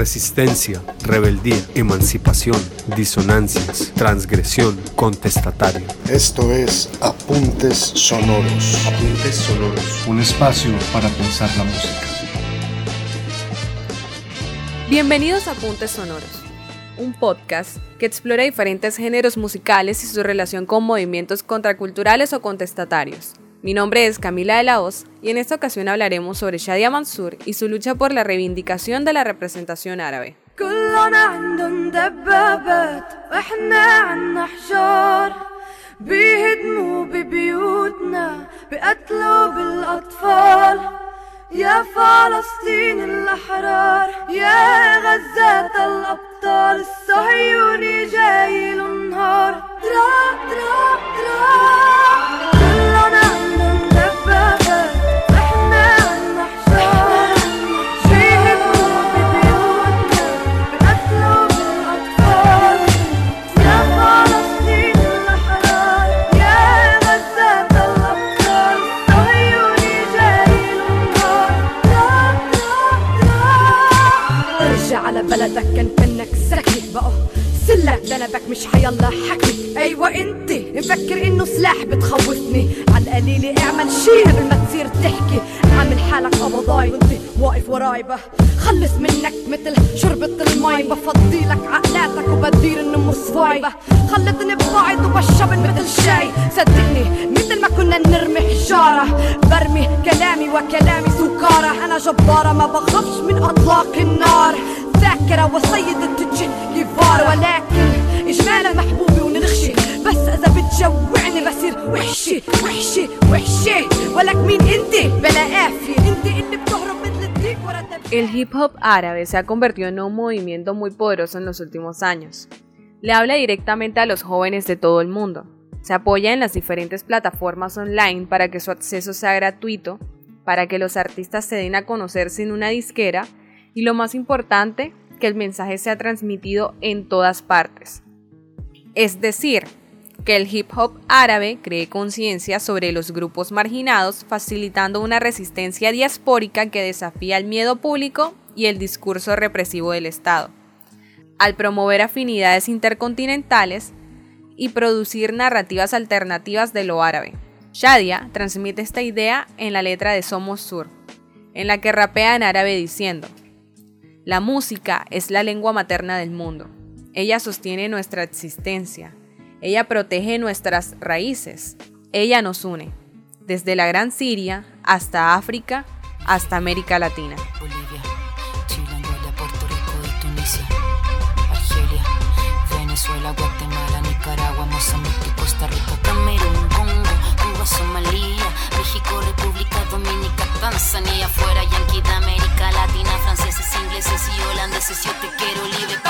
resistencia, rebeldía, emancipación, disonancias, transgresión, contestatario. Esto es Apuntes Sonoros. Apuntes Sonoros, un espacio para pensar la música. Bienvenidos a Apuntes Sonoros, un podcast que explora diferentes géneros musicales y su relación con movimientos contraculturales o contestatarios. Mi nombre es Camila de la Hoz y en esta ocasión hablaremos sobre Shadia Mansur y su lucha por la reivindicación de la representación árabe. قبل ما تصير تحكي. عامل حالك قبضاي وانت واقف وراي خلص منك مثل شربة المي بفضي لك عقلاتك وبدير انه مصفاي خلتني ببعض وبشرب مثل شاي. صدقني مثل ما كنا نرمي حجارة. برمي كلامي وكلامي سكارة. أنا جبارة ما بخافش من أطلاق النار. ذاكرة وسيدة الجيفار ولكن إجمالا محبوبي بس إذا بتجوعني بصير وحشي وحشي وحشي ولك مين أنت بلا قافية أنت اللي بتهرب مثل الديك ورا El hip hop árabe se ha convertido en un movimiento muy poderoso en los últimos años. Le habla directamente a los jóvenes de todo el mundo. Se apoya en las diferentes plataformas online para que su acceso sea gratuito, para que los artistas se den a conocer sin una disquera y lo más importante, que el mensaje sea transmitido en todas partes. Es decir, que el hip hop árabe cree conciencia sobre los grupos marginados, facilitando una resistencia diaspórica que desafía el miedo público y el discurso represivo del Estado. Al promover afinidades intercontinentales y producir narrativas alternativas de lo árabe. Shadia transmite esta idea en la letra de Somos Sur, en la que rapea en árabe diciendo, La música es la lengua materna del mundo ella sostiene nuestra existencia. Ella protege nuestras raíces. Ella nos une, desde la Gran Siria hasta África, hasta América Latina. Bolivia, Chile, Angola, Puerto Rico y Tunisia, Argelia, Venezuela, Guatemala, Nicaragua, Mozambique, Costa Rica, Camerún, Congo, Cuba, Somalia, México, República Dominicana, Tanzania, fuera Yankee de América Latina, franceses, ingleses y holandeses, yo te quiero libre.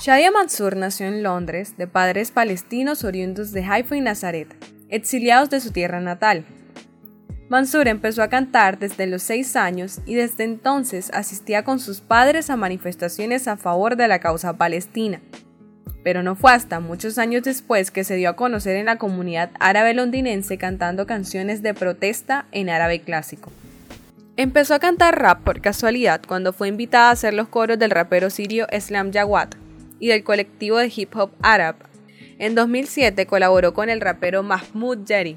Shadia Mansur nació en Londres de padres palestinos oriundos de Haifa y Nazaret, exiliados de su tierra natal. Mansur empezó a cantar desde los seis años y desde entonces asistía con sus padres a manifestaciones a favor de la causa palestina pero no fue hasta muchos años después que se dio a conocer en la comunidad árabe londinense cantando canciones de protesta en árabe clásico. Empezó a cantar rap por casualidad cuando fue invitada a hacer los coros del rapero sirio Islam Jawad y del colectivo de hip hop Arab. En 2007 colaboró con el rapero Mahmoud Jerry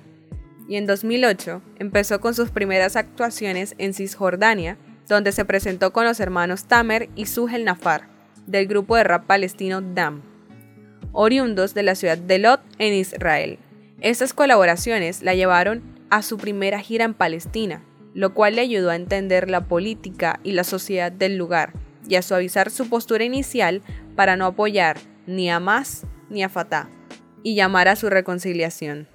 y en 2008 empezó con sus primeras actuaciones en Cisjordania, donde se presentó con los hermanos Tamer y Suhel Nafar, del grupo de rap palestino DAM oriundos de la ciudad de Lot en Israel. Estas colaboraciones la llevaron a su primera gira en Palestina, lo cual le ayudó a entender la política y la sociedad del lugar y a suavizar su postura inicial para no apoyar ni a más ni a Fatah, y llamar a su reconciliación.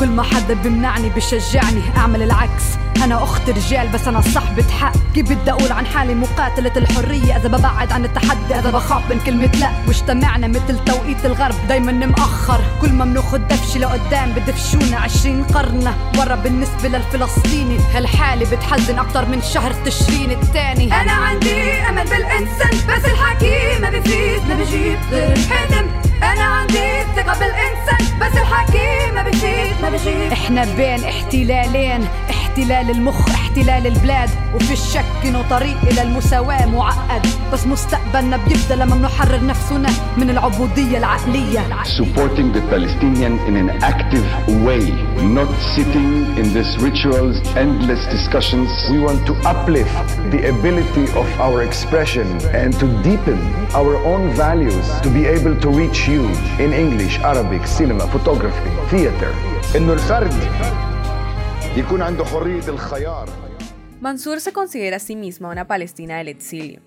كل ما حدا بيمنعني بشجعني أعمل العكس. أنا أخت رجال بس أنا صاحبة حق. كيف بدي أقول عن حالي؟ مقاتلة الحرية. إذا ببعد عن التحدي إذا بخاف من كلمة لا. واجتمعنا مثل توقيت الغرب دايما مأخر. كل ما بناخد دفشة لقدام بدفشونا عشرين قرن ورا بالنسبة للفلسطيني. هالحالة بتحزن أكتر من شهر تشرين التاني أنا عندي أمل بالإنسان بس الحكي ما بفيد ما بجيب غير الحلم أنا عندي ثقة بالإنسان. إحنا بين احتلالين. احتلال المخ احتلال البلاد وفي الشك انه طريق إلى المساواة معقد بس مستقبلنا بيبدا لما بنحرر نفسنا من العبودية العقلية supporting the Palestinian in an active way, not sitting in these rituals, endless discussions. We want to uplift the ability of our expression and to deepen our own values to be able to reach you in English, Arabic, cinema, photography, theater. انه الفرد Mansur se considera a sí misma una palestina del exilio.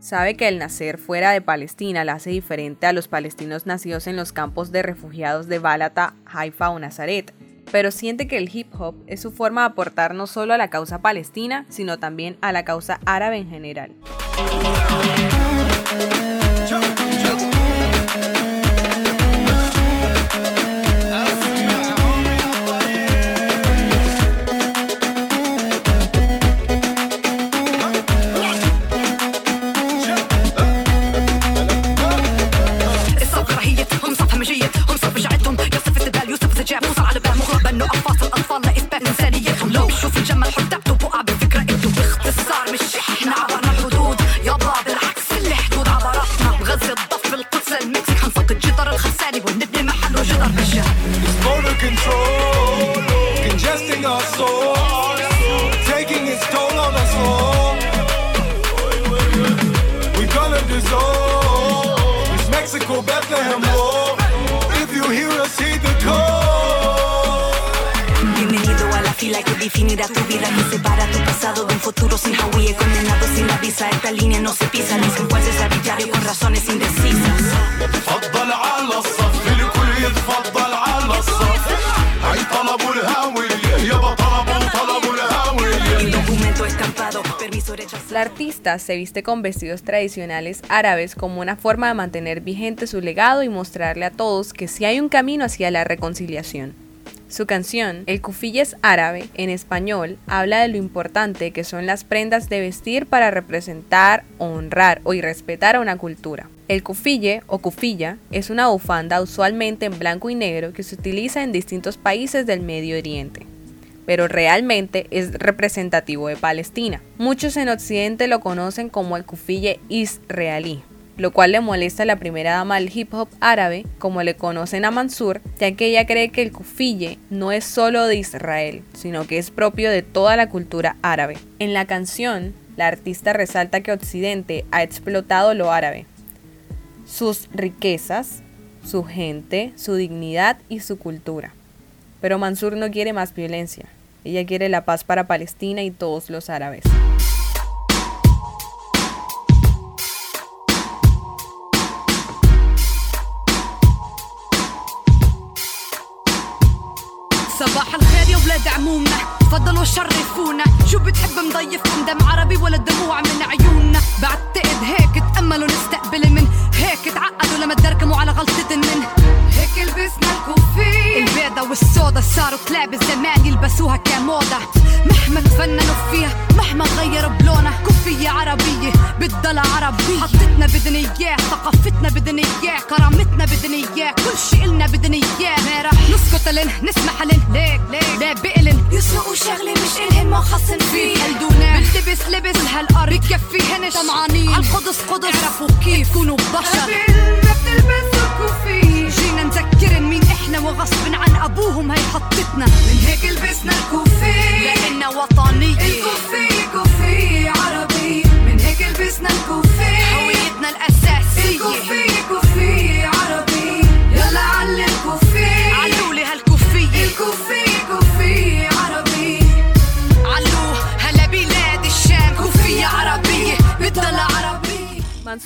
Sabe que el nacer fuera de Palestina la hace diferente a los palestinos nacidos en los campos de refugiados de Balata, Haifa o Nazaret, pero siente que el hip hop es su forma de aportar no solo a la causa palestina, sino también a la causa árabe en general. definirá tu vida Que separa tu pasado de un futuro sin Hawaii Condenado sin la visa, esta línea no se pisa Dicen jueces arbitrarios con razones indecisas تفضل على الصف الكل يتفضل على الصف هاي طلبوا الهاوية يابا طلبوا طلبوا الهاوية El documento estampado, permiso rechazado La artista se viste con vestidos tradicionales árabes como una forma de mantener vigente su legado y mostrarle a todos que sí hay un camino hacia la reconciliación. Su canción, El Kufille es árabe, en español, habla de lo importante que son las prendas de vestir para representar, honrar o respetar a una cultura. El kufille o kufilla es una bufanda usualmente en blanco y negro que se utiliza en distintos países del Medio Oriente pero realmente es representativo de Palestina. Muchos en Occidente lo conocen como el kufille israelí, lo cual le molesta a la primera dama del hip hop árabe, como le conocen a Mansur, ya que ella cree que el kufille no es solo de Israel, sino que es propio de toda la cultura árabe. En la canción, la artista resalta que Occidente ha explotado lo árabe, sus riquezas, su gente, su dignidad y su cultura. Pero Mansur no quiere más violencia. Ella quiere la paz para Palestina y todos los árabes. الخير يا ولاد عمومنا. تفضلوا شرفونا. شو بتحب مضيفكم دم عربي ولا دموع من عيوننا؟ بعتقد هيك تأملوا نستقبل من. هيك تعقدوا لما تدركموا على غلطة من هيك لبسنا الكوفي. البيضة والسودا صاروا كلاب الزمان يلبسوها كموضة. مهما تفننوا فيها مهما غيروا بلونها كوفية عربية بدها العربي حطتنا بدنا إياه ثقافتنا بدنا إياه كرامتنا بدنا إياه كل شي إلنا بدنا إياه. ما نسكت لن نسمح لن ليك ليك. لا بقلن يسرقوا شغلة مش الهن ما خصن فيه. هالدونا بلتبس لبس. هالارض بكفيهنش طمعانين. عالقدس قدس. اعرفوا كيف. تكونوا بشر. ما بتلبسوا كوفية جينا نذكرن مين إحنا وغصب عن أبوهم. هي حطتنا. من هيك لبسنا الكوفية لأننا وطنية الكوفية كوفية عربية من هيك لبسنا الكوفية هويتنا الأساسية. الكوفية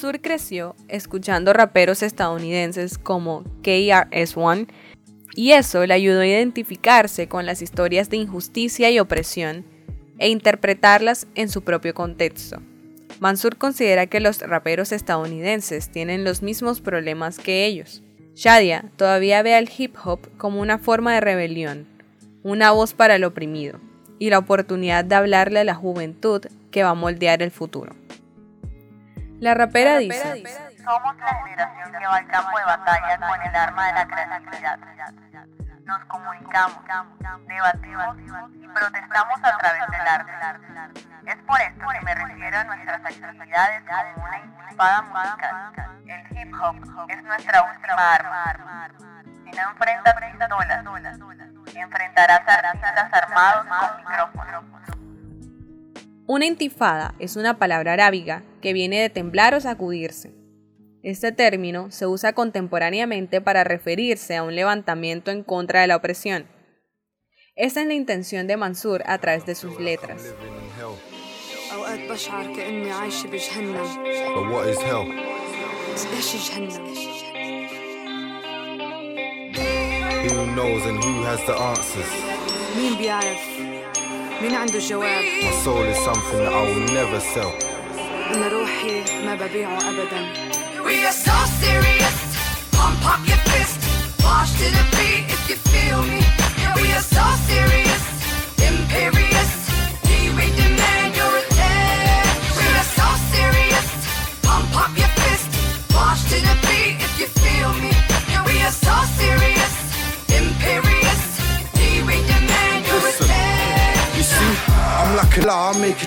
Mansur creció escuchando raperos estadounidenses como KRS-One y eso le ayudó a identificarse con las historias de injusticia y opresión e interpretarlas en su propio contexto. Mansur considera que los raperos estadounidenses tienen los mismos problemas que ellos. Shadia todavía ve al hip hop como una forma de rebelión, una voz para el oprimido y la oportunidad de hablarle a la juventud que va a moldear el futuro. La rapera dice, Somos la generación que va al campo de batalla con el arma de la creatividad. Nos comunicamos, debatimos y protestamos a través del arte. Es por esto que me refiero a nuestras actividades como una intifada musical. El hip hop es nuestra última arma. Si no enfrentas pistolas, enfrentarás a artistas armados con micrófonos. Una intifada es una palabra arábiga que viene de temblar o sacudirse. Este término se usa contemporáneamente para referirse a un levantamiento en contra de la opresión. Esa es la intención de Mansur a través de sus letras. مين بيعرف مين عنده الجواب My soul is something that I will never sell. أنا روحي ما ببيعه أبدا We are so serious Pump up your fist March to the beat if you feel me We are so serious Imperious We demand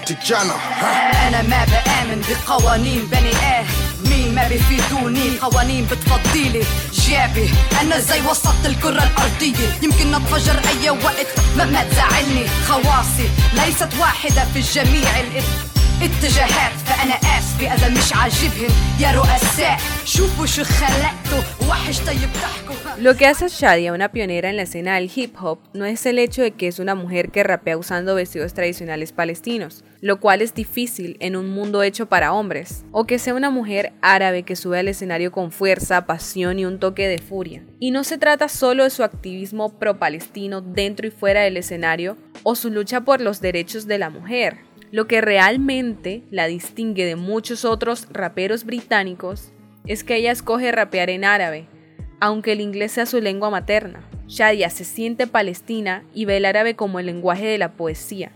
to Jannah. أنا ما بآمن بقوانين بني آدمين ما بيفيدوني قوانين بتفضيلي. جابي أنا زي وسط الكرة الأرضية. يمكن أتفجر أي وقت ما ما تزعلني. خواصي ليست واحدة في جميع الاتجاهات فانا اسفة اذا مش عاجبهم يا رؤساء شوفوا شو خلقتوا وحش طيب تحكوا Lo que hace a Shadia una pionera en la escena del hip hop no es el hecho de que es una mujer que rapea usando vestidos tradicionales palestinos, lo cual es difícil en un mundo hecho para hombres, o que sea una mujer árabe que sube al escenario con fuerza, pasión y un toque de furia. Y no se trata solo de su activismo pro-palestino dentro y fuera del escenario o su lucha por los derechos de la mujer. lo que realmente la distingue de muchos otros raperos británicos es que ella escoge rapear en árabe, aunque el inglés sea su lengua materna. Shadia se siente palestina y ve el árabe como el lenguaje de la poesía,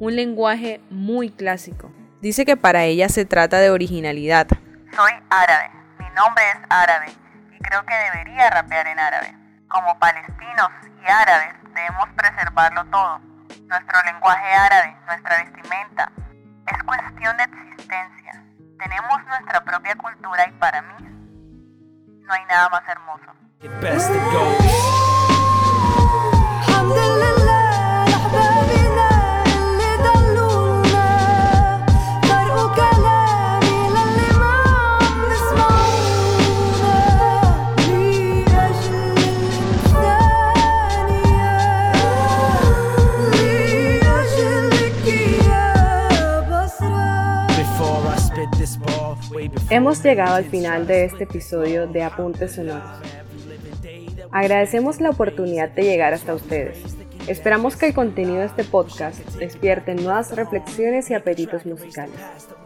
un lenguaje muy clásico. Dice que para ella se trata de originalidad. Soy árabe, mi nombre es árabe y creo que debería rapear en árabe. Como palestinos y árabes debemos preservarlo todo. Nuestro lenguaje árabe, nuestra vestimenta. Es cuestión de existencia. Tenemos nuestra propia cultura y para mí no hay nada más hermoso. Hemos llegado al final de este episodio de Apuntes Sonoros. Agradecemos la oportunidad de llegar hasta ustedes. Esperamos que el contenido de este podcast despierte nuevas reflexiones y apetitos musicales.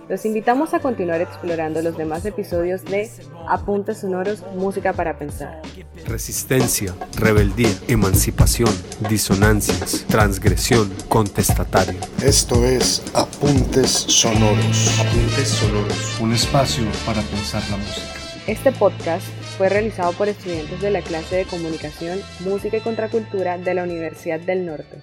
Los invitamos a continuar explorando los demás episodios de Apuntes Sonoros Música para Pensar. Resistencia, rebeldía, emancipación, disonancias, transgresión, contestatario. Esto es Apuntes Sonoros. Apuntes sonoros. Un espacio para pensar la música. Este podcast fue realizado por estudiantes de la clase de Comunicación, Música y Contracultura de la Universidad del Norte.